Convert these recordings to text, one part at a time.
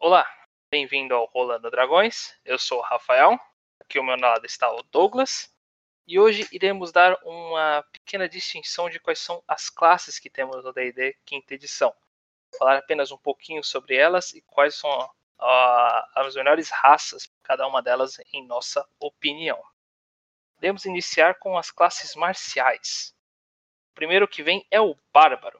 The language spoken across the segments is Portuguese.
Olá, bem-vindo ao Rolando Dragões. Eu sou o Rafael. Aqui ao meu lado está o Douglas. E hoje iremos dar uma pequena distinção de quais são as classes que temos no D&D quinta edição. Falar apenas um pouquinho sobre elas e quais são uh, as melhores raças, cada uma delas em nossa opinião. Podemos iniciar com as classes marciais. O primeiro que vem é o Bárbaro.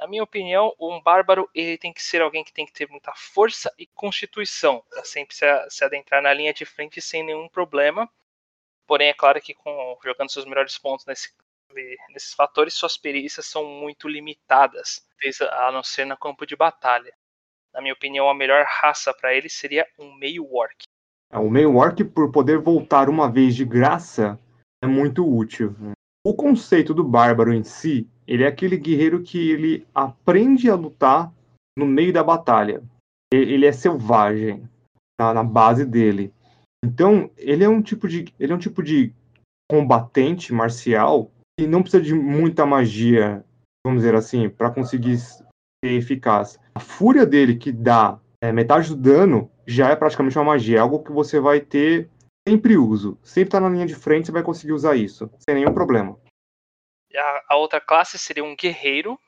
Na minha opinião, um bárbaro ele tem que ser alguém que tem que ter muita força e constituição para sempre se, se, adentrar na linha de frente sem nenhum problema. Porém, é claro que com, jogando seus melhores pontos nesse, nesses fatores, suas perícias são muito limitadas, a não ser no campo de batalha. Na minha opinião, a melhor raça para ele seria um meio orc. É, o meio orc, por poder voltar uma vez de graça, é muito útil. O conceito do bárbaro em si, ele é aquele guerreiro que ele aprende a lutar no meio da batalha. Ele é selvagem na, na base dele. Então, ele é um tipo de ele é um tipo de combatente marcial que não precisa de muita magia, vamos dizer assim, para conseguir ser eficaz. A fúria dele que dá é, metade do dano já é praticamente uma magia, é algo que você vai ter sempre uso. Sempre tá na linha de frente, você vai conseguir usar isso, sem nenhum problema. A, a outra classe seria um guerreiro.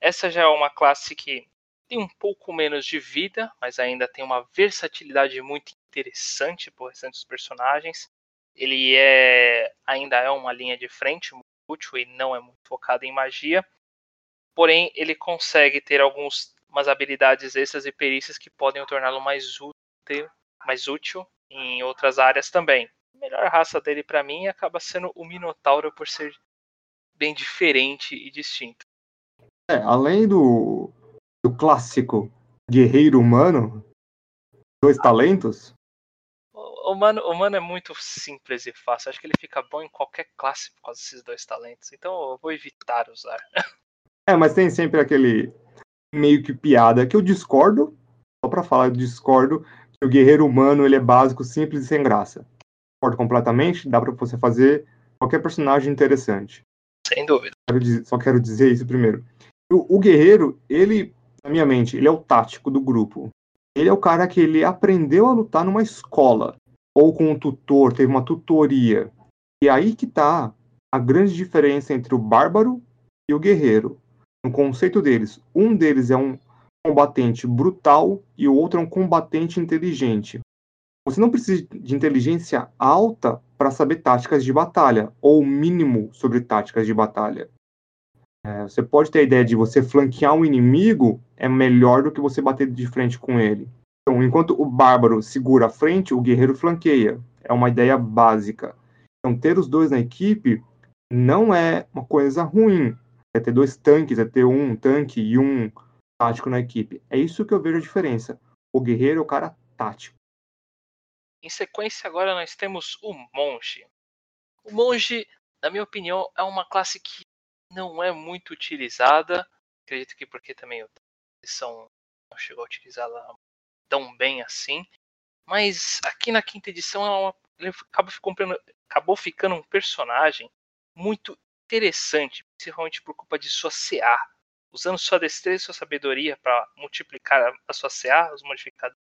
Essa já é uma classe que tem um pouco menos de vida, mas ainda tem uma versatilidade muito interessante por restante dos personagens. Ele é ainda é uma linha de frente muito útil e não é muito focado em magia. Porém, ele consegue ter algumas habilidades extras e perícias que podem torná-lo mais útil, mais útil em outras áreas também. A melhor raça dele para mim acaba sendo o Minotauro por ser bem diferente e distinto. É, além do, do clássico guerreiro humano, dois talentos. O humano, o humano é muito simples e fácil. Acho que ele fica bom em qualquer classe por causa desses dois talentos. Então eu vou evitar usar. É, mas tem sempre aquele meio que piada que eu discordo. Só pra falar, eu discordo que o guerreiro humano ele é básico, simples e sem graça. Discordo completamente. Dá pra você fazer qualquer personagem interessante. Sem dúvida. Só quero dizer isso primeiro. O, o, guerreiro, ele, na minha mente, ele é o tático do grupo. Ele é o cara que ele aprendeu a lutar numa escola ou com um tutor, teve uma tutoria. E aí que tá a grande diferença entre o bárbaro e o guerreiro. No conceito deles, um deles é um combatente brutal e o outro é um combatente inteligente. Você não precisa de inteligência alta para saber táticas de batalha, ou mínimo sobre táticas de batalha. É, você pode ter a ideia de você flanquear um inimigo é melhor do que você bater de frente com ele. Então, enquanto o bárbaro segura a frente, o guerreiro flanqueia. É uma ideia básica. Então, ter os dois na equipe não é uma coisa ruim. É ter dois tanques, é ter um tanque e um tático na equipe. É isso que eu vejo a diferença. O guerreiro é o cara tático. Em sequência, agora nós temos o monge. O monge, na minha opinião, é uma classe que não é muito utilizada. Acredito que porque também a edição não chegou a utilizá-la tão bem assim. Mas aqui na quinta edição ela, acabou ficando um personagem muito interessante, principalmente por culpa de sua CA. Usando sua destreza e sua sabedoria para multiplicar a sua CA, os modificadores,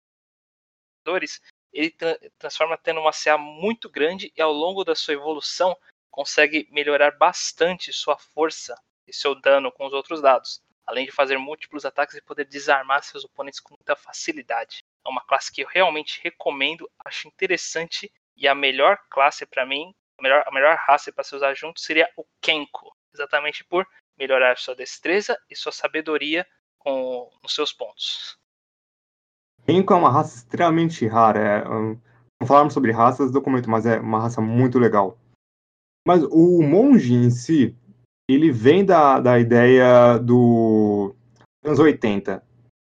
ele tra transforma tendo uma CA muito grande e ao longo da sua evolução consegue melhorar bastante sua força e seu dano com os outros dados, além de fazer múltiplos ataques e poder desarmar seus oponentes com muita facilidade. É uma classe que eu realmente recomendo, acho interessante e a melhor classe para mim, a melhor, a melhor raça para se usar junto seria o Kenko, exatamente por melhorar sua destreza e sua sabedoria com, nos seus pontos. Renko é uma raça extremamente rara. É, um, não falamos sobre raças do documento, mas é uma raça muito legal. Mas o monge em si, ele vem da, da ideia do anos 80.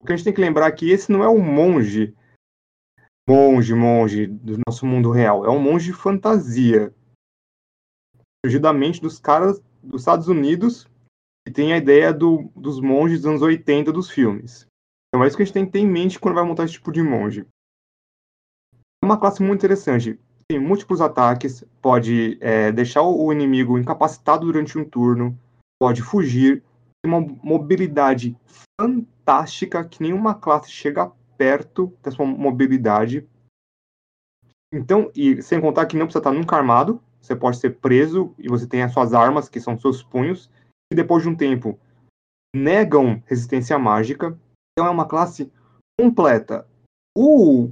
O que a gente tem que lembrar é que esse não é um monge, monge, monge do nosso mundo real. É um monge de fantasia. Surgiu da mente dos caras dos Estados Unidos que tem a ideia do, dos monges dos anos 80 dos filmes. Então é isso que a gente tem que ter em mente quando vai montar esse tipo de monge. É uma classe muito interessante. Tem múltiplos ataques, pode é, deixar o inimigo incapacitado durante um turno, pode fugir, tem uma mobilidade fantástica que nenhuma classe chega perto da sua mobilidade. Então, e sem contar que não precisa estar nunca armado, você pode ser preso e você tem as suas armas, que são seus punhos, e depois de um tempo negam resistência mágica. Então é uma classe completa. O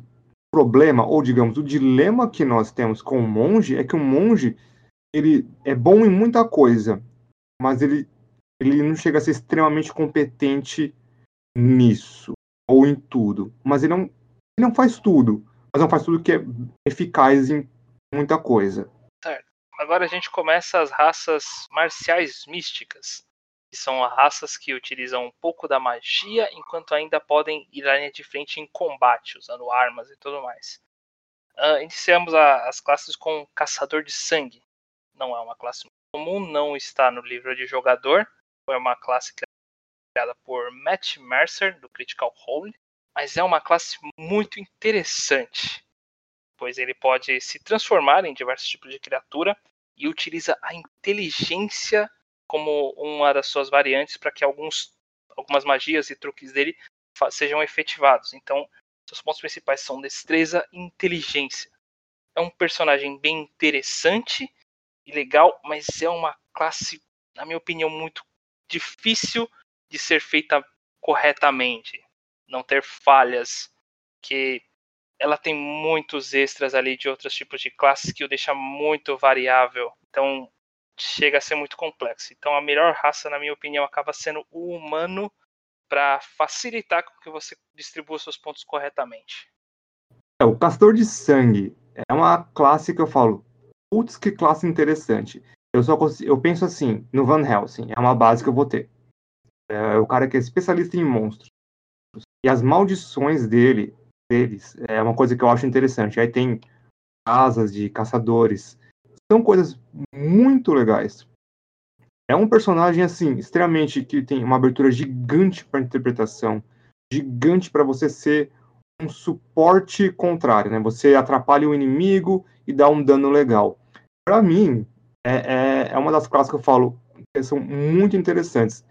problema, ou digamos, o dilema que nós temos com o monge é que o monge ele é bom em muita coisa, mas ele, ele não chega a ser extremamente competente nisso, ou em tudo. Mas ele não, ele não faz tudo, mas não faz tudo que é eficaz em muita coisa. Certo. Agora a gente começa as raças marciais místicas que são raças que utilizam um pouco da magia enquanto ainda podem ir à linha de frente em combate, usando armas e tudo mais. Uh, iniciamos a, as classes com Caçador de Sangue. Não é uma classe comum, não está no livro de jogador. Foi uma classe criada por Matt Mercer, do Critical Role, mas é uma classe muito interessante, pois ele pode se transformar em diversos tipos de criatura e utiliza a inteligência como uma das suas variantes para que alguns, algumas magias e truques dele sejam efetivados. Então, seus pontos principais são destreza e inteligência. É um personagem bem interessante e legal, mas é uma classe, na minha opinião, muito difícil de ser feita corretamente. Não ter falhas, que ela tem muitos extras ali de outros tipos de classes que o deixa muito variável. Então, chega a ser muito complexo. Então a melhor raça, na minha opinião, acaba sendo o humano para facilitar com que você distribua seus pontos corretamente. É, o Castor de Sangue é uma classe que eu falo, putz, que classe interessante. Eu só consigo, eu penso assim, no Van Helsing, é uma base que eu vou ter. É o cara que é especialista em monstros. E as maldições dele, deles, é uma coisa que eu acho interessante. Aí tem asas de caçadores, são coisas muito legais. É um personagem assim, extremamente que tem uma abertura gigante para interpretação, gigante para você ser um suporte contrário, né? Você atrapalha o inimigo e dá um dano legal. Para mim, é, é, é, uma das classes que eu falo que são muito interessantes.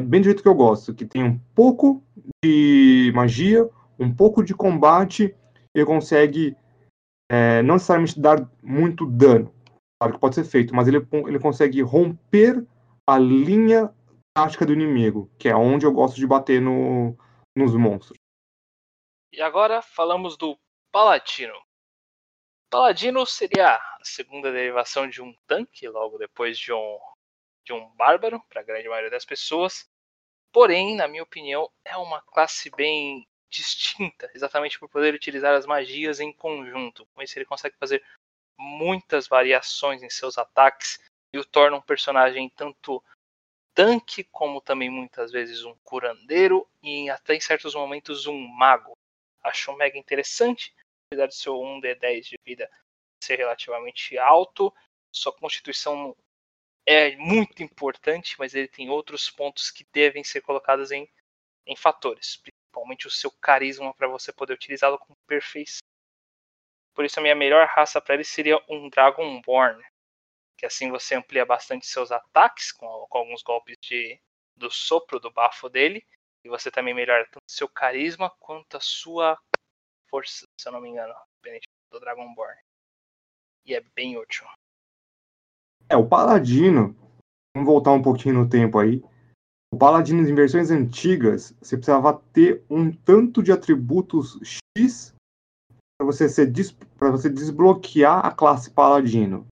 É bem do jeito que eu gosto, que tem um pouco de magia, um pouco de combate e consegue é, não necessariamente dar muito dano, que pode ser feito, mas ele, ele consegue romper a linha tática do inimigo, que é onde eu gosto de bater no, nos monstros. E agora falamos do Paladino. Paladino seria a segunda derivação de um tanque, logo depois de um, de um bárbaro, para a grande maioria das pessoas. Porém, na minha opinião, é uma classe bem distinta, exatamente por poder utilizar as magias em conjunto. Com isso, ele consegue fazer muitas variações em seus ataques e o torna um personagem tanto tanque como também muitas vezes um curandeiro e até em certos momentos um mago. Acho mega interessante, apesar de seu 1d10 de vida ser relativamente alto, sua constituição é muito importante, mas ele tem outros pontos que devem ser colocados em, em fatores, principalmente o seu carisma para você poder utilizá-lo com perfeição. Por isso a minha melhor raça para ele seria um Dragonborn. Que assim você amplia bastante seus ataques com, com alguns golpes de, do sopro, do bafo dele. E você também melhora tanto seu carisma quanto a sua força, se eu não me engano, do Dragonborn. E é bem útil. É, o Paladino, vamos voltar um pouquinho no tempo aí. O Paladino em versões antigas, você precisava ter um tanto de atributos X para você, ser, você desbloquear a classe Paladino.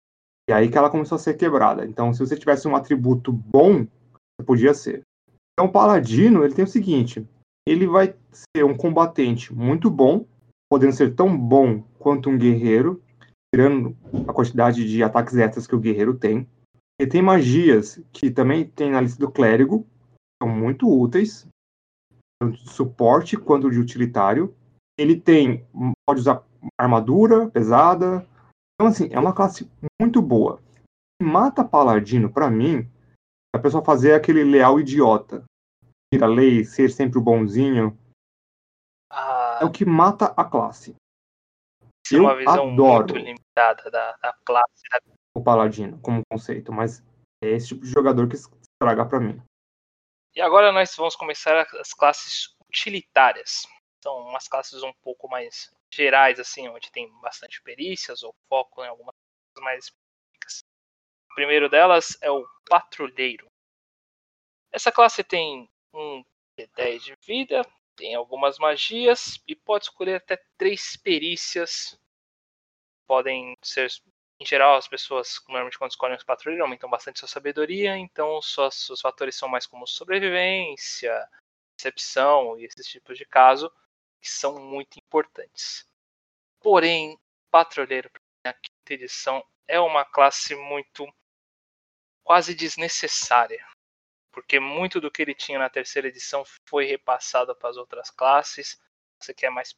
E aí que ela começou a ser quebrada. Então, se você tivesse um atributo bom, você podia ser. Então, o Paladino, ele tem o seguinte: ele vai ser um combatente muito bom, podendo ser tão bom quanto um guerreiro, tirando a quantidade de ataques extras que o guerreiro tem. Ele tem magias que também tem na lista do clérigo, são muito úteis, tanto de suporte quanto de utilitário. Ele tem, pode usar armadura pesada. Então, assim, é uma classe muito boa. Mata paladino, para mim, a pessoa fazer aquele leal idiota. Ir a lei, ser sempre o bonzinho. Ah, é o que mata a classe. Isso é uma visão adoro muito limitada da, da classe. Da... O paladino, como conceito, mas é esse tipo de jogador que estraga para mim. E agora nós vamos começar as classes utilitárias. São umas classes um pouco mais gerais, assim, onde tem bastante perícias ou foco em algumas coisas mais específicas. O primeiro delas é o Patrulheiro. Essa classe tem um D10 de vida, tem algumas magias e pode escolher até três perícias. Podem ser, em geral, as pessoas, normalmente quando escolhem os patrulheiros, aumentam bastante sua sabedoria, então seus fatores são mais como sobrevivência, percepção e esses tipos de caso, que são muito importantes. Porém, patrulheiro, na quinta edição, é uma classe muito quase desnecessária porque muito do que ele tinha na terceira edição foi repassado para as outras classes. Você quer mais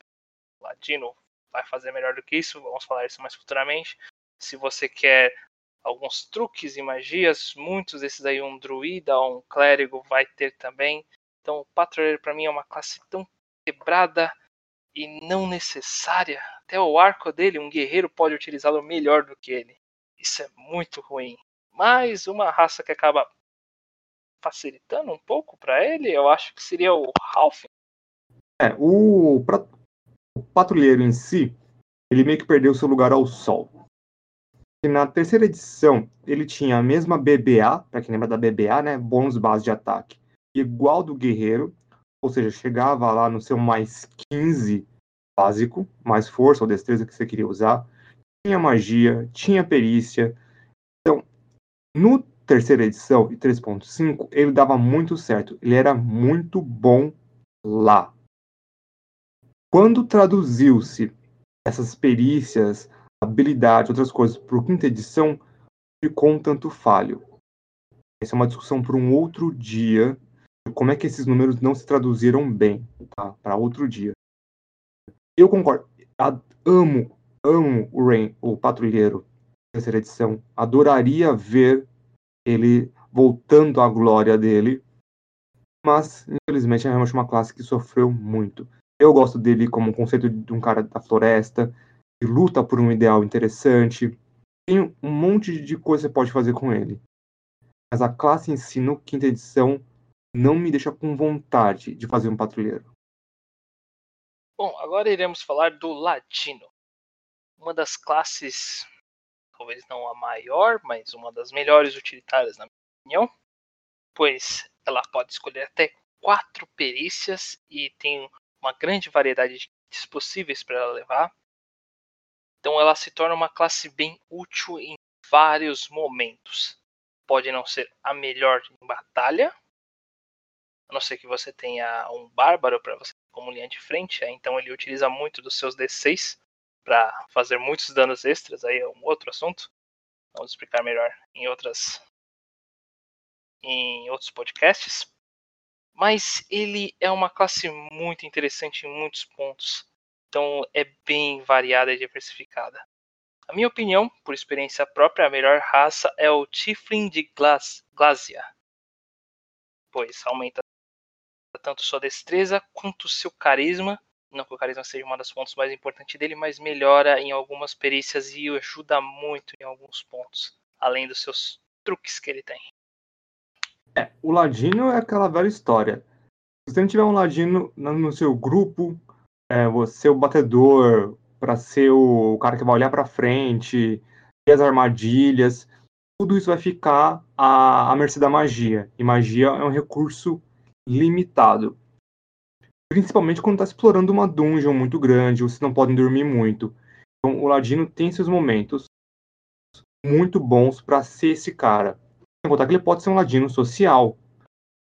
ladino, vai fazer melhor do que isso, vamos falar isso mais futuramente. Se você quer alguns truques e magias, muitos desses aí um druida ou um clérigo vai ter também. Então o patrulheiro para mim é uma classe tão quebrada e não necessária. Até o arco dele, um guerreiro pode utilizá-lo melhor do que ele. Isso é muito ruim. Mais uma raça que acaba facilitando um pouco para ele, eu acho que seria o Ralph. É, o, o patrulheiro em si, ele meio que perdeu seu lugar ao sol. E na terceira edição, ele tinha a mesma BBA, para quem lembra da BBA, né? Bônus base de ataque, igual do guerreiro, ou seja, chegava lá no seu mais 15 básico, mais força ou destreza que você queria usar. Tinha magia, tinha perícia. Então, no terceira edição e 3.5, ele dava muito certo. Ele era muito bom lá. Quando traduziu-se essas perícias, habilidades, outras coisas para a quinta edição, ficou um tanto falho. Essa é uma discussão para um outro dia. Como é que esses números não se traduziram bem, tá? Para outro dia. Eu concordo. Amo, amo o Rain, o Patrulheiro, terceira edição. Adoraria ver ele voltando à glória dele. Mas, infelizmente, é realmente uma classe que sofreu muito. Eu gosto dele como conceito de um cara da floresta, que luta por um ideal interessante. Tem um monte de coisa que você pode fazer com ele. Mas a classe em si, no quinta edição, não me deixa com vontade de fazer um patrulheiro. Bom, agora iremos falar do Ladino. Uma das classes talvez não a maior, mas uma das melhores utilitárias, na minha opinião, pois ela pode escolher até quatro perícias e tem uma grande variedade de kits possíveis para ela levar. Então ela se torna uma classe bem útil em vários momentos. Pode não ser a melhor em batalha, a não ser que você tenha um bárbaro para você como linha de frente, então ele utiliza muito dos seus D6 para fazer muitos danos extras, aí é um outro assunto. Vamos explicar melhor em outras em outros podcasts. Mas ele é uma classe muito interessante em muitos pontos. Então é bem variada e diversificada. A minha opinião, por experiência própria, a melhor raça é o Tiflin de Glazia, pois aumenta tanto sua destreza quanto seu carisma não que o carisma seja uma das pontos mais importantes dele, mas melhora em algumas perícias e ajuda muito em alguns pontos, além dos seus truques que ele tem. É, o Ladino é aquela velha história. Se você não tiver um Ladino no seu grupo, é, você é o batedor para ser o cara que vai olhar para frente, e as armadilhas, tudo isso vai ficar à, à mercê da magia. E magia é um recurso limitado. Principalmente quando está explorando uma dungeon muito grande, vocês não podem dormir muito. Então, o Ladino tem seus momentos muito bons para ser esse cara. Sem contar que ele pode ser um Ladino social.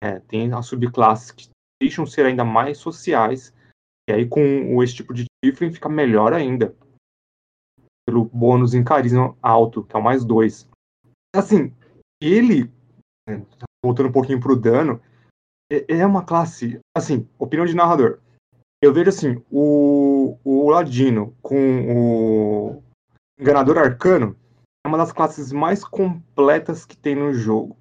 É, tem as subclasses que deixam ser ainda mais sociais. E aí, com esse tipo de Tiflin, fica melhor ainda. Pelo bônus em carisma alto, que é o mais dois. Assim, ele, né, voltando um pouquinho pro dano, é, é uma classe, assim, opinião de narrador. Eu vejo assim, o, o Ladino com o Enganador Arcano é uma das classes mais completas que tem no jogo.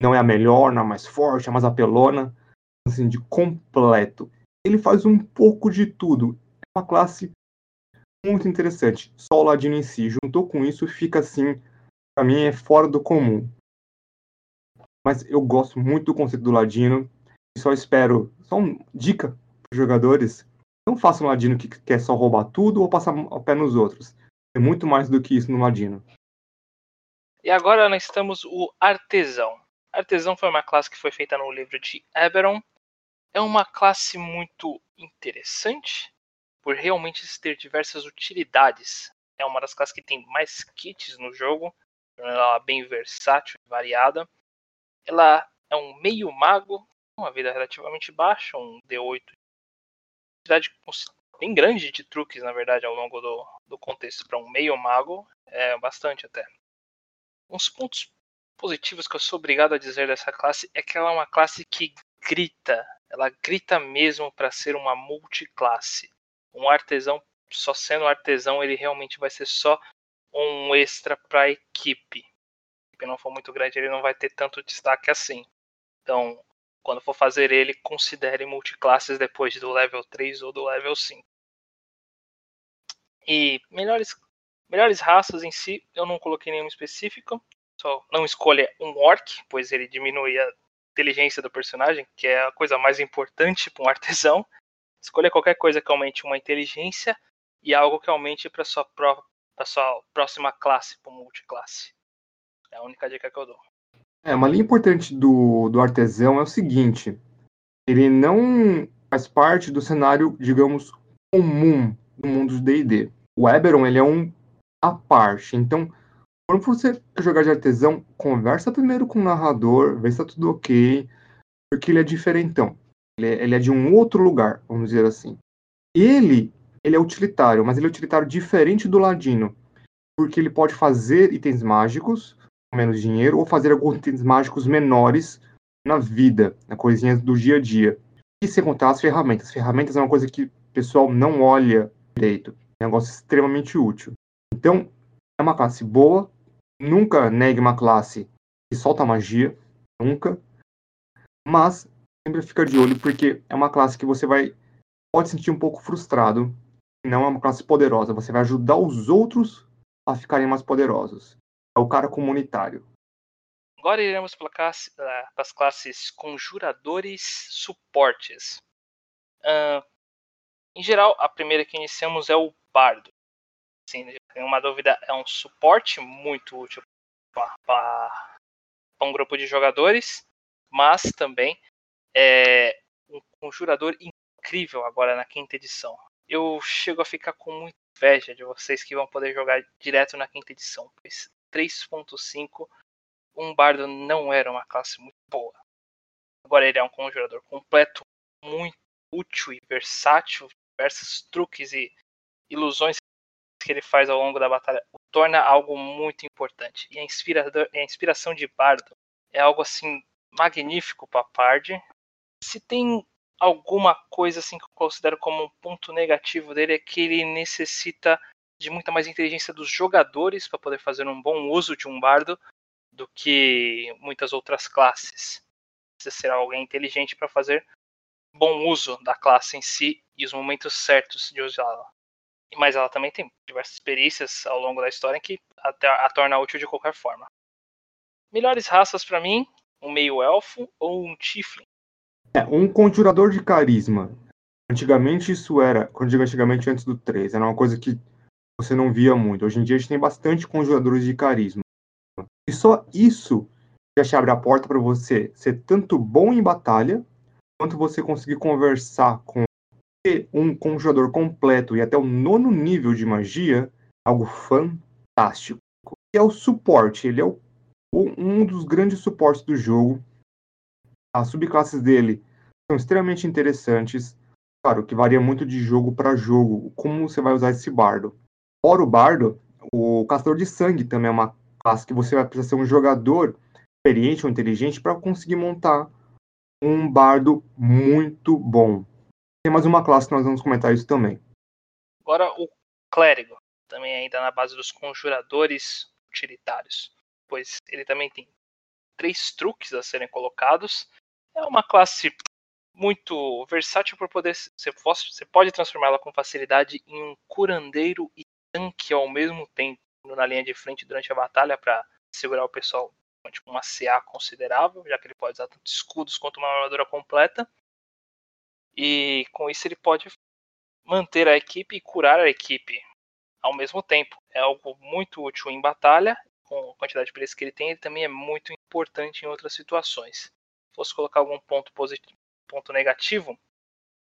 Não é a melhor, não é a mais forte, é a mais apelona, assim, de completo. Ele faz um pouco de tudo. É uma classe muito interessante. Só o Ladino em si. Juntou com isso, fica assim, pra mim é fora do comum. Mas eu gosto muito do conceito do Ladino. Só espero, só uma dica para os jogadores. Não faça um ladino que quer só roubar tudo ou passar o pé nos outros. É muito mais do que isso no ladino. E agora nós temos o artesão. Artesão foi uma classe que foi feita no livro de Eberron. É uma classe muito interessante por realmente ter diversas utilidades. É uma das classes que tem mais kits no jogo, ela é bem versátil e variada. Ela é um meio mago, uma vida relativamente baixa, um D8. Quantidade bem grande de truques, na verdade, ao longo do, do contexto. Para um meio mago, é bastante até. Uns pontos positivos que eu sou obrigado a dizer dessa classe é que ela é uma classe que grita. Ela grita mesmo para ser uma multiclasse. Um artesão, só sendo artesão, ele realmente vai ser só um extra para a equipe. Equipe não for muito grande, ele não vai ter tanto destaque assim. Então, quando for fazer ele, considere multiclasses depois do level 3 ou do level 5. E melhores, melhores raças em si, eu não coloquei nenhuma específica. Só não escolha um orc, pois ele diminui a inteligência do personagem, que é a coisa mais importante para um artesão. Escolha qualquer coisa que aumente uma inteligência e algo que aumente para sua, sua próxima classe, para multiclasse. É a única dica que eu dou. É, uma linha importante do, do artesão é o seguinte: ele não faz parte do cenário, digamos, comum do mundo do D&D. O Eberron, ele é um à parte. Então, quando você jogar de artesão, conversa primeiro com o narrador, vê se tá tudo ok, porque ele é diferentão. Ele é, ele é de um outro lugar, vamos dizer assim. Ele, ele é utilitário, mas ele é utilitário diferente do Ladino, porque ele pode fazer itens mágicos, menos dinheiro ou fazer alguns itens mágicos menores na vida, na coisinhas do dia a dia. E sem contar as ferramentas. As ferramentas é uma coisa que o pessoal não olha direito. É um negócio extremamente útil. Então, é uma classe boa. Nunca negue uma classe que solta magia. Nunca. Mas sempre fica de olho porque é uma classe que você vai pode sentir um pouco frustrado. Não é uma classe poderosa. Você vai ajudar os outros a ficarem mais poderosos é o cara comunitário. Agora iremos para, classe, as classes conjuradores suportes. Uh, em geral, a primeira que iniciamos é o bardo. Sim, tem uma dúvida, é um suporte muito útil para um grupo de jogadores, mas também é um conjurador incrível agora na quinta edição. Eu chego a ficar com muita inveja de vocês que vão poder jogar direto na quinta edição, pois 3.5, um bardo não era uma classe muito boa. Agora ele é um conjurador completo, muito útil e versátil, diversos truques e ilusões que ele faz ao longo da batalha o torna algo muito importante. E a, inspirador, a inspiração de bardo é algo assim magnífico para Pard. Se tem alguma coisa assim que eu considero como um ponto negativo dele é que ele necessita de muita mais inteligência dos jogadores para poder fazer um bom uso de um bardo do que muitas outras classes. Precisa ser alguém inteligente para fazer bom uso da classe em si e os momentos certos de usá-la. Mas ela também tem diversas perícias ao longo da história que a, torna útil de qualquer forma. Melhores raças para mim, um meio elfo ou um tiefling. É, um conjurador de carisma. Antigamente isso era, quando digo antigamente antes do 3, era uma coisa que você não via muito. Hoje em dia a gente tem bastante conjuradores de carisma. E só isso já te abre a porta para você ser tanto bom em batalha, quanto você conseguir conversar com um conjurador completo e até o nono nível de magia, algo fantástico. E é o suporte, ele é o, um dos grandes suportes do jogo. As subclasses dele são extremamente interessantes. Claro que varia muito de jogo para jogo, como você vai usar esse bardo. Fora o bardo, o caçador de sangue também é uma classe que você vai precisar ser um jogador experiente ou inteligente para conseguir montar um bardo muito bom. Tem mais uma classe que nós vamos comentar isso também. Agora o clérigo, também ainda na base dos conjuradores utilitários, pois ele também tem três truques a serem colocados. É uma classe muito versátil por poder você pode transformá-la com facilidade em um curandeiro e tanque ao mesmo tempo na linha de frente durante a batalha para segurar o pessoal com uma CA considerável, já que ele pode usar tanto escudos quanto uma armadura completa. E com isso ele pode manter a equipe e curar a equipe ao mesmo tempo. É algo muito útil em batalha, com a quantidade de preço que ele tem, ele também é muito importante em outras situações. Se fosse colocar algum ponto positivo, ponto negativo,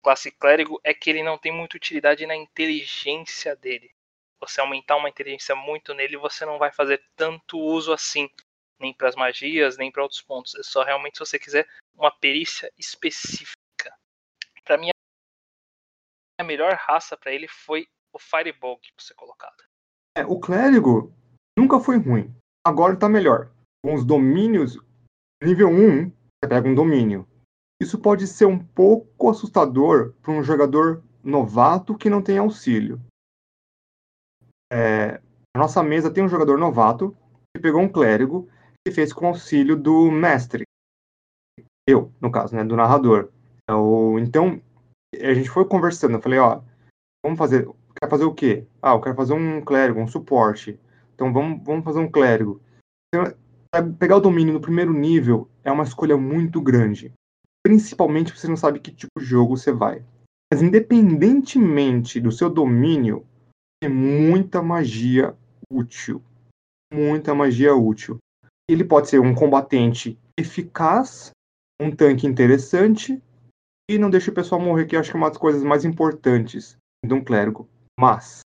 classe clérigo é que ele não tem muita utilidade na inteligência dele. Você aumentar uma inteligência muito nele, você não vai fazer tanto uso assim, nem para as magias, nem para outros pontos. É só realmente se você quiser uma perícia específica. Para mim, a melhor raça para ele foi o Firebug pra ser colocado. É, o clérigo nunca foi ruim. Agora tá melhor. Com os domínios nível 1, você pega um domínio. Isso pode ser um pouco assustador para um jogador novato que não tem auxílio. É, a nossa mesa tem um jogador novato que pegou um clérigo e fez com auxílio do mestre. Eu, no caso, né, do narrador. Então, a gente foi conversando. Eu falei, ó, vamos fazer. Quer fazer o quê? Ah, eu quero fazer um clérigo, um suporte. Então vamos, vamos fazer um clérigo. Então, pegar o domínio no primeiro nível é uma escolha muito grande. Principalmente se você não sabe que tipo de jogo você vai. Mas independentemente do seu domínio, tem muita magia útil. Muita magia útil. Ele pode ser um combatente eficaz, um tanque interessante, e não deixa o pessoal morrer, que acho que é uma das coisas mais importantes de um clérigo. Mas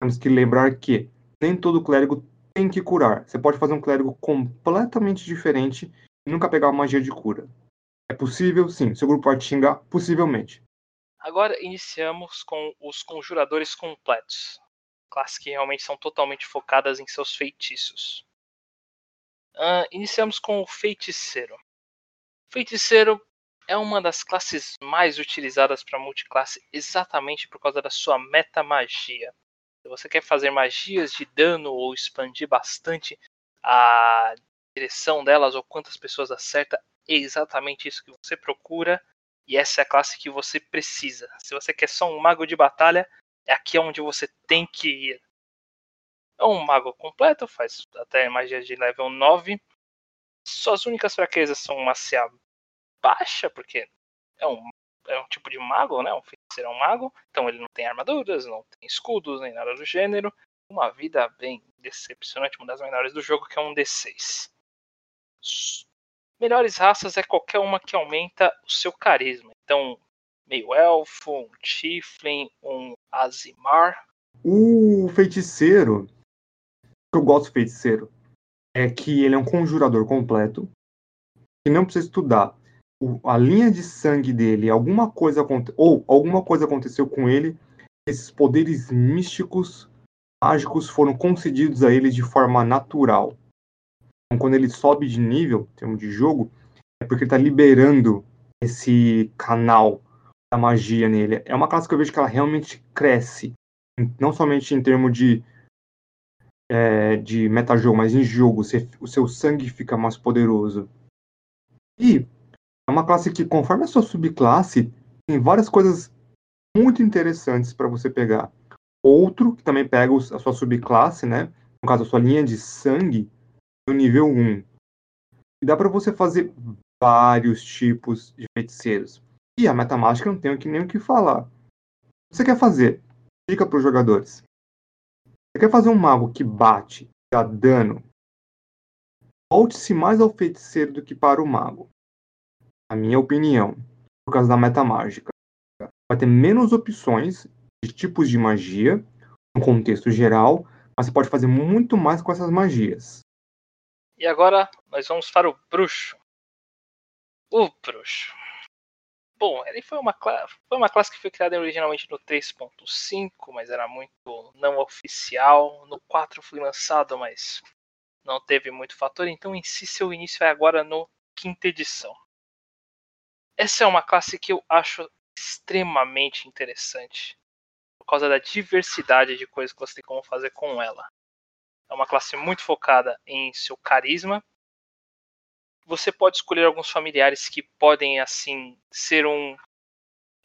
temos que lembrar que nem todo clérigo tem que curar. Você pode fazer um clérigo completamente diferente e nunca pegar uma magia de cura. É possível, sim. Seu grupo pode xingar, possivelmente. Agora iniciamos com os conjuradores completos. Classes que realmente são totalmente focadas em seus feitiços. Uh, iniciamos com o feiticeiro. Feiticeiro é uma das classes mais utilizadas para multiclasse exatamente por causa da sua metamagia. Se você quer fazer magias de dano ou expandir bastante a direção delas ou quantas pessoas acerta, é exatamente isso que você procura e essa é a classe que você precisa. Se você quer só um mago de batalha, é aqui onde você tem que ir. É um mago completo, faz até magia de level 9. Suas únicas fraquezas são uma CA baixa, porque é um, é um tipo de mago, né? Um feiticeiro é um mago, então ele não tem armaduras, não tem escudos, nem nada do gênero. Uma vida bem decepcionante, uma das menores do jogo, que é um D6. Melhores raças é qualquer uma que aumenta o seu carisma. Então, meio elfo, um Tiflin, um Azimar. O feiticeiro, que eu gosto do feiticeiro, é que ele é um conjurador completo, que não precisa estudar a linha de sangue dele, alguma coisa ou alguma coisa aconteceu com ele, esses poderes místicos, mágicos foram concedidos a ele de forma natural. Então, quando ele sobe de nível, em termos de jogo, é porque ele está liberando esse canal da magia nele. É uma classe que eu vejo que ela realmente cresce, não somente em termos de é, de metajogo, mas em jogo, você, o seu sangue fica mais poderoso. E é uma classe que, conforme a sua subclasse, tem várias coisas muito interessantes para você pegar. Outro, que também pega a sua subclasse, né? No caso, a sua linha de sangue, no nível 1. E dá para você fazer vários tipos de feiticeiros. E a metamágica não tem nem o que falar. O que você quer fazer? Dica para os jogadores. Você quer fazer um mago que bate, dá dano? Volte-se mais ao feiticeiro do que para o mago a minha opinião, por causa da meta mágica. Vai ter menos opções de tipos de magia, no contexto geral, mas você pode fazer muito mais com essas magias. E agora nós vamos para o bruxo. O bruxo. Bom, ele foi uma, foi uma classe que foi criada originalmente no 3.5, mas era muito não oficial. No 4 foi lançado, mas não teve muito fator. Então, em si, seu início é agora no quinta edição. Essa é uma classe que eu acho extremamente interessante. Por causa da diversidade de coisas que você tem como fazer com ela. É uma classe muito focada em seu carisma. Você pode escolher alguns familiares que podem, assim, ser um.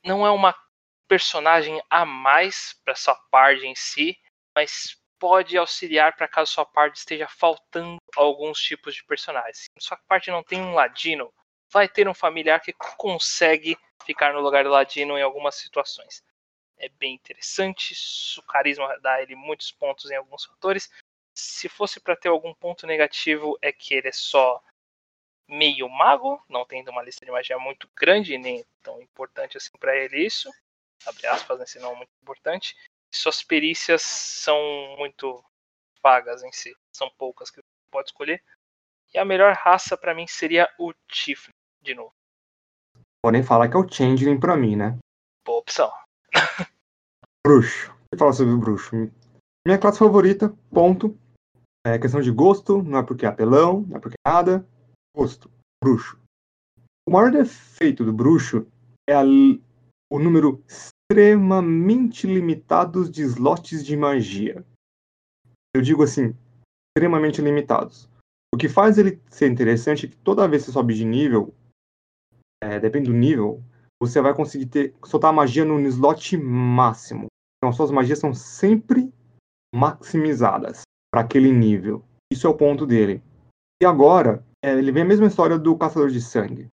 Não é uma personagem a mais para sua parte em si, mas pode auxiliar para caso sua parte esteja faltando alguns tipos de personagens. Se sua parte não tem um ladino, vai ter um familiar que consegue ficar no lugar do Ladino em algumas situações. é bem interessante, o carisma dá ele muitos pontos em alguns fatores. Se fosse para ter algum ponto negativo, é que ele é só meio mago, não tendo uma lista de magia muito grande, nem tão importante assim para ele isso. Abre aspas, né, não muito importante. Suas perícias são muito vagas em si, são poucas que você pode escolher. E a melhor raça para mim seria o Tiflin, de novo. Podem falar que é o Changeling pra mim, né? Boa opção. bruxo. Vou falar sobre o bruxo. Minha classe favorita, ponto. É questão de gosto, não é porque é apelão, não é porque é nada. Gosto. Bruxo. O maior defeito do bruxo é a, o número extremamente limitado de slots de magia. Eu digo assim, extremamente limitados. O que faz ele ser interessante é que toda vez que você sobe de nível, é, depende do nível, você vai conseguir ter, soltar a magia no slot máximo. Então suas magias são sempre maximizadas para aquele nível. Isso é o ponto dele. E agora, é, ele vem a mesma história do Caçador de Sangue.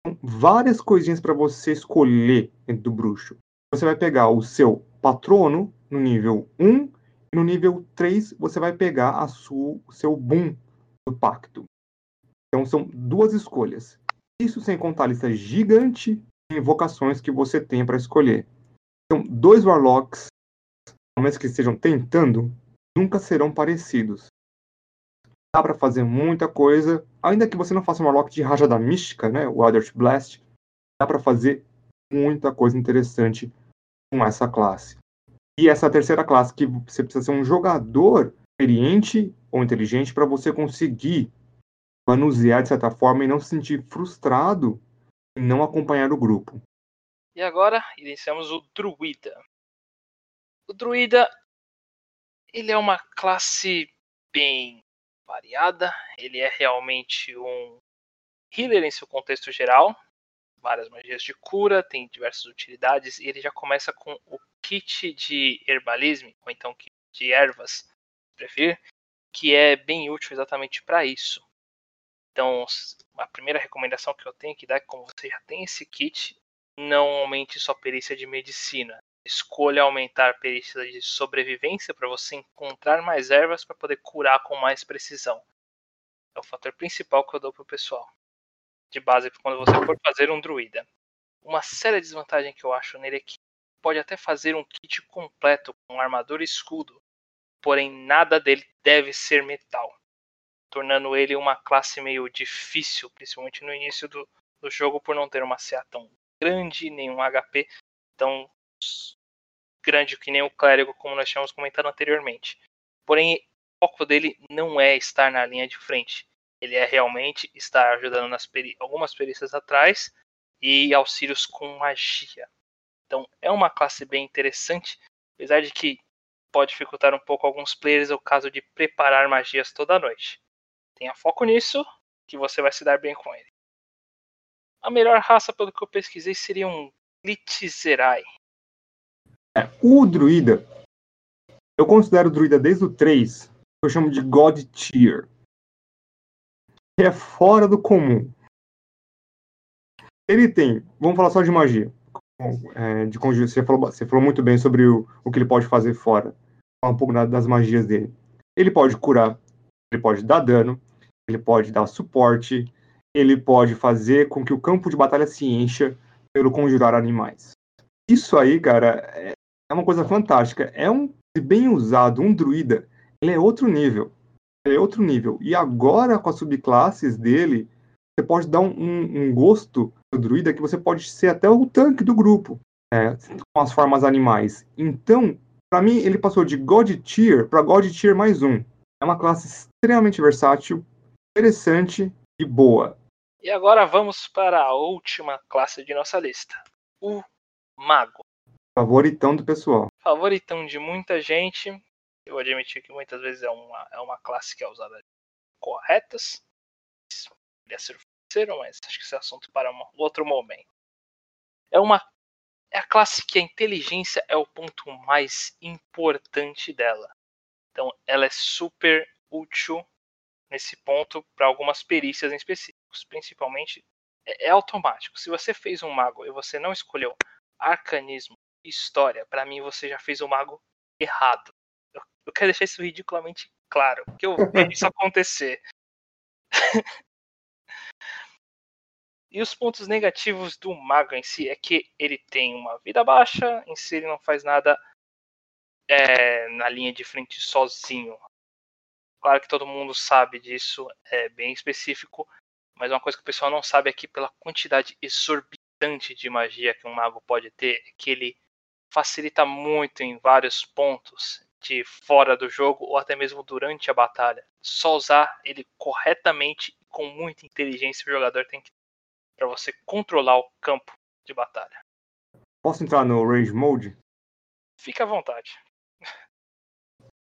Então, várias coisinhas para você escolher dentro do bruxo. Você vai pegar o seu patrono no nível 1 e no nível 3 você vai pegar a sua, o seu boom do pacto. Então são duas escolhas. Isso sem contar a lista gigante de invocações que você tem para escolher. Então, dois Warlocks, menos que estejam tentando, nunca serão parecidos. Dá para fazer muita coisa, ainda que você não faça um Warlock de Rajada Mística, né, o Eldritch Blast, dá para fazer muita coisa interessante com essa classe. E essa terceira classe que você precisa ser um jogador experiente ou inteligente para você conseguir manusear de certa forma e não se sentir frustrado em não acompanhar o grupo. E agora iniciamos o Druida. O Druida ele é uma classe bem variada, ele é realmente um healer em seu contexto geral, várias magias de cura, tem diversas utilidades e ele já começa com o kit de herbalismo, ou então kit de ervas, preferir, que é bem útil exatamente para isso. Então, a primeira recomendação que eu tenho que dar é que como você já tem esse kit, não aumente sua perícia de medicina. Escolha aumentar a perícia de sobrevivência para você encontrar mais ervas para poder curar com mais precisão. É o fator principal que eu dou pro pessoal. De base quando você for fazer um druida. Uma séria desvantagem que eu acho nele é que pode até fazer um kit completo com armadura e escudo, porém nada dele deve ser metal tornando ele uma classe meio difícil, principalmente no início do, do jogo, por não ter uma CA tão grande, nem um HP tão grande que nem o clérigo, como nós tínhamos comentado anteriormente. Porém, o foco dele não é estar na linha de frente. Ele é realmente estar ajudando nas peri algumas perícias atrás e auxílios com magia. Então, é uma classe bem interessante, apesar de que pode dificultar um pouco alguns players o caso de preparar magias toda noite. Tenha foco nisso, que você vai se dar bem com ele. A melhor raça, pelo que eu pesquisei, seria um Glitzerai. É, o druida, eu considero o druida desde o 3, eu chamo de God Tier. É fora do comum. Ele tem, vamos falar só de magia. É, de você, falou, você falou muito bem sobre o, o que ele pode fazer fora. Falar um pouco das magias dele. Ele pode curar ele pode dar dano, ele pode dar suporte, ele pode fazer com que o campo de batalha se encha pelo conjurar animais. Isso aí, cara, é uma coisa fantástica. É um bem usado, um druida, ele é outro nível. é outro nível. E agora, com as subclasses dele, você pode dar um, um, gosto do druida que você pode ser até o tanque do grupo, é, com as formas animais. Então, para mim, ele passou de God Tier para God Tier mais um. É uma classe extremamente versátil, interessante e boa. E agora vamos para a última classe de nossa lista: o Mago. Favoritão do pessoal. Favoritão de muita gente. Eu admiti que muitas vezes é uma, é uma classe que é usada corretas. Poderia ser financeiro, mas acho que esse é assunto para um outro momento. É uma é a classe que a inteligência é o ponto mais importante dela. Então, ela é super útil nesse ponto para algumas perícias em específicos. Principalmente, é, é automático. Se você fez um mago e você não escolheu arcanismo história, para mim você já fez o mago errado. Eu, eu quero deixar isso ridiculamente claro, porque eu vejo isso acontecer. E os pontos negativos do mago em si é que ele tem uma vida baixa, em si ele não faz nada é, na linha de frente sozinho. Claro que todo mundo sabe disso, é bem específico, mas uma coisa que o pessoal não sabe aqui pela quantidade exorbitante de magia que um mago pode ter é que ele facilita muito em vários pontos de fora do jogo ou até mesmo durante a batalha. Só usar ele corretamente e com muita inteligência o jogador tem que para você controlar o campo de batalha. Posso entrar no Rage Mode? Fique à vontade.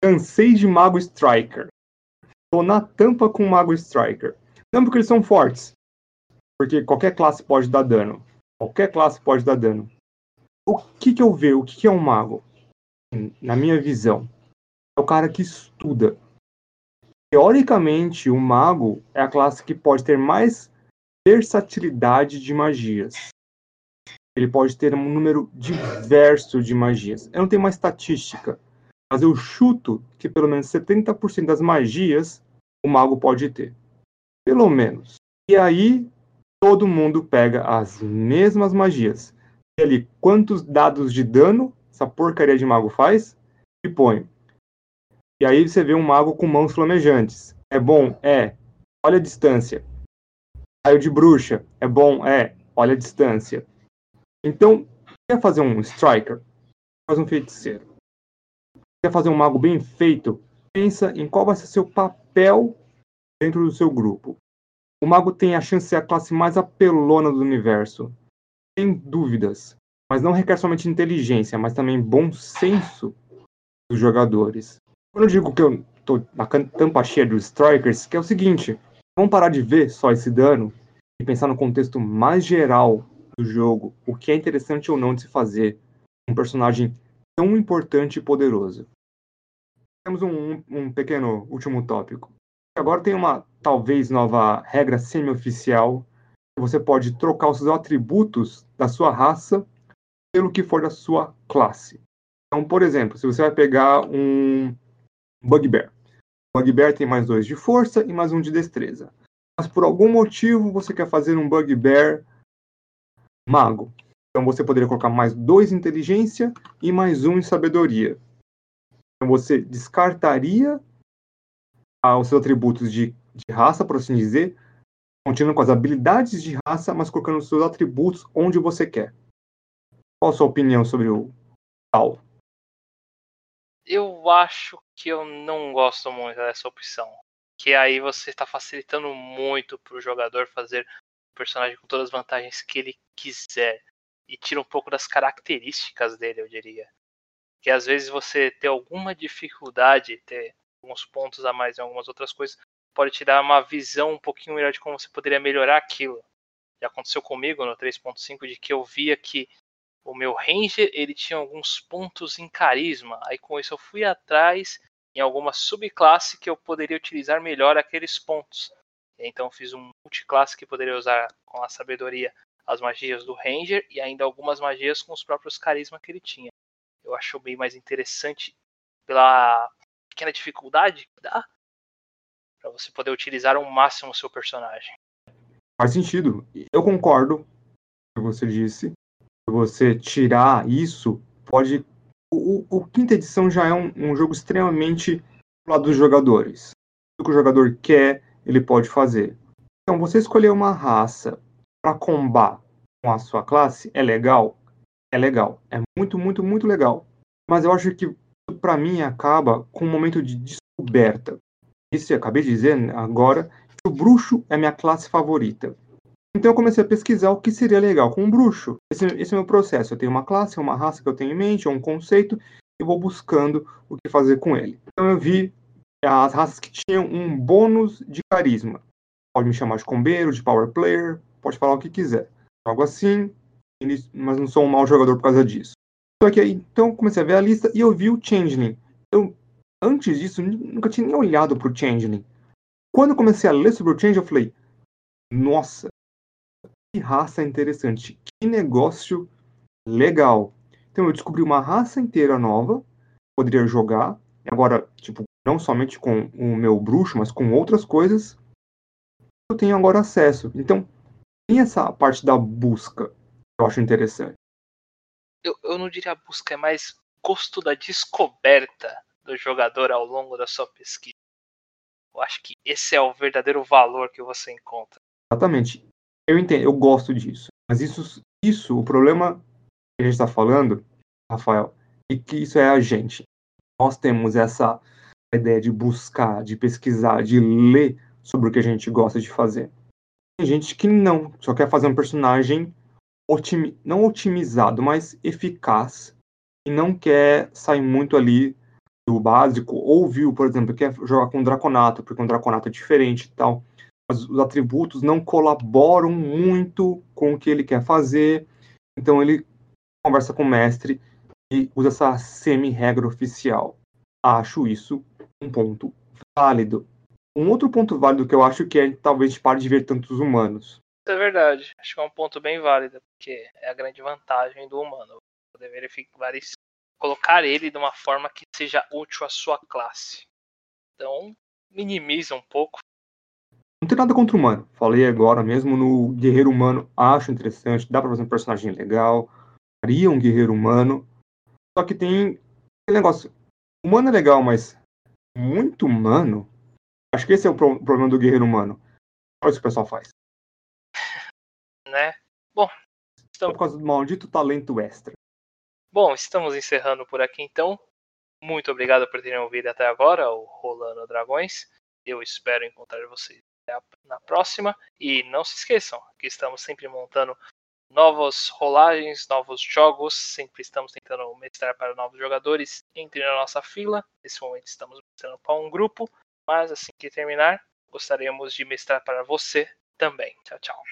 Cansei de Mago Striker. Tô na tampa com Mago Striker. Não porque eles são fortes. Porque qualquer classe pode dar dano. Qualquer classe pode dar dano. O que que eu vejo? O que que é um mago? Na minha visão, é o cara que estuda. Teoricamente, o mago é a classe que pode ter mais versatilidade de magias. Ele pode ter um número diverso de magias. Eu não tenho uma estatística, mas eu chuto que pelo menos 70% das magias o mago pode ter. Pelo menos. E aí todo mundo pega as mesmas magias. Ali, quantos dados de dano essa porcaria de mago faz? E põe. E aí você vê um mago com mãos flamejantes. É bom? É. Olha a distância. Raio de bruxa. É bom? É. Olha a distância. Então, quer fazer um striker? Faz um feiticeiro. Quer fazer um mago bem feito? Pensa em qual vai ser seu papel dentro do seu grupo. O mago tem a chance de ser a classe mais apelona do universo. Sem dúvidas. Mas não requer somente inteligência, mas também bom senso dos jogadores. Quando eu digo que eu tô na tampa cheia dos strikers, que é o seguinte: Vamos parar de ver só esse dano e pensar no contexto mais geral do jogo, o que é interessante ou não de se fazer um personagem tão importante e poderoso. Temos um, um pequeno último tópico. Agora tem uma talvez nova regra semi-oficial você pode trocar os seus atributos da sua raça pelo que for da sua classe. Então, por exemplo, se você vai pegar um Bugbear, Bugbear tem mais dois de força e mais um de destreza. Mas por algum motivo você quer fazer um Bugbear mago. Então você poderia colocar mais dois em inteligência e mais um em sabedoria. Então você descartaria ah, os seus atributos de, de raça, por assim dizer, continuando com as habilidades de raça, mas colocando seus atributos onde você quer. Qual a sua opinião sobre o tal? eu acho que eu não gosto muito dessa opção. Que aí você está facilitando muito para o jogador fazer o personagem com todas as vantagens que ele quiser. E tira um pouco das características dele, eu diria. Que às vezes você ter alguma dificuldade, ter alguns pontos a mais em algumas outras coisas, pode te dar uma visão um pouquinho melhor de como você poderia melhorar aquilo. Já aconteceu comigo no 3.5 de que eu via que o meu Ranger ele tinha alguns pontos em carisma. Aí com isso eu fui atrás em alguma subclasse que eu poderia utilizar melhor aqueles pontos. Então fiz um multiclasse que poderia usar com a sabedoria as magias do Ranger e ainda algumas magias com os próprios carisma que ele tinha. Eu acho bem mais interessante pela pequena dificuldade que dá para você poder utilizar ao máximo o seu personagem. Faz sentido. Eu concordo com o que você disse você tirar isso, pode. O, o quinta edição já é um, um jogo extremamente do lado dos jogadores. O que o jogador quer, ele pode fazer. Então, você escolher uma raça para combar com a sua classe é legal? É legal. É muito, muito, muito legal. Mas eu acho que, para mim, acaba com um momento de descoberta. Isso eu acabei de dizer agora que o bruxo é minha classe favorita. Então eu comecei a pesquisar o que seria legal com um bruxo. Esse, esse, é o meu processo. Eu tenho uma classe, uma raça que eu tenho em mente, um conceito, e vou buscando o que fazer com ele. Então eu vi as raças que tinham um bônus de carisma. Pode me chamar de combeiro, de power player, pode falar o que quiser. Algo assim, mas não sou um mau jogador por causa disso. Só que aí, então comecei a ver a lista e eu vi o Changeling. Eu, antes disso, nunca tinha nem olhado para o Changeling. Quando eu comecei a ler sobre o Change, eu falei, nossa, que raça interessante, que negócio legal. Então eu descobri uma raça inteira nova, poderia jogar, agora, tipo, não somente com o meu bruxo, mas com outras coisas, eu tenho agora acesso. Então, tem essa parte da busca que eu acho interessante. Eu, eu não diria busca, é mais gosto da descoberta do jogador ao longo da sua pesquisa. Eu acho que esse é o verdadeiro valor que você encontra. Exatamente. Eu entendo, eu gosto disso. Mas isso, isso o problema que a gente está falando, Rafael, é que isso é a gente. Nós temos essa ideia de buscar, de pesquisar, de ler sobre o que a gente gosta de fazer. Tem gente que não, só quer fazer um personagem otimi não otimizado, mas eficaz e não quer sair muito ali do básico, ou viu, por exemplo, quer jogar com Draconato, porque um Draconato é diferente e tal. Mas os atributos não colaboram muito com o que ele quer fazer, então ele conversa com o mestre e usa essa semi-regra oficial. Acho isso um ponto válido. Um outro ponto válido que eu acho que é talvez pare de ver tantos humanos. Isso é verdade. Acho que é um ponto bem válido, porque é a grande vantagem do humano. Poder verificar colocar ele de uma forma que seja útil à sua classe. Então, minimiza um pouco. Não tem nada contra o humano. Falei agora mesmo no guerreiro humano, acho interessante, dá pra fazer um personagem legal, faria um guerreiro humano. Só que tem aquele negócio, humano é legal, mas muito humano. Acho que esse é o pro problema do guerreiro humano. Olha isso que o pessoal faz. Né? Bom, estamos... por causa do maldito talento extra. Bom, estamos encerrando por aqui então. Muito obrigado por terem ouvido até agora o Rolando Dragões. Eu espero encontrar vocês na próxima. E não se esqueçam que estamos sempre montando novas rolagens, novos jogos. Sempre estamos tentando mestrar para novos jogadores. Entre na nossa fila. Nesse momento estamos mestrando para um grupo. Mas assim que terminar, gostaríamos de mestrar para você também. Tchau, tchau.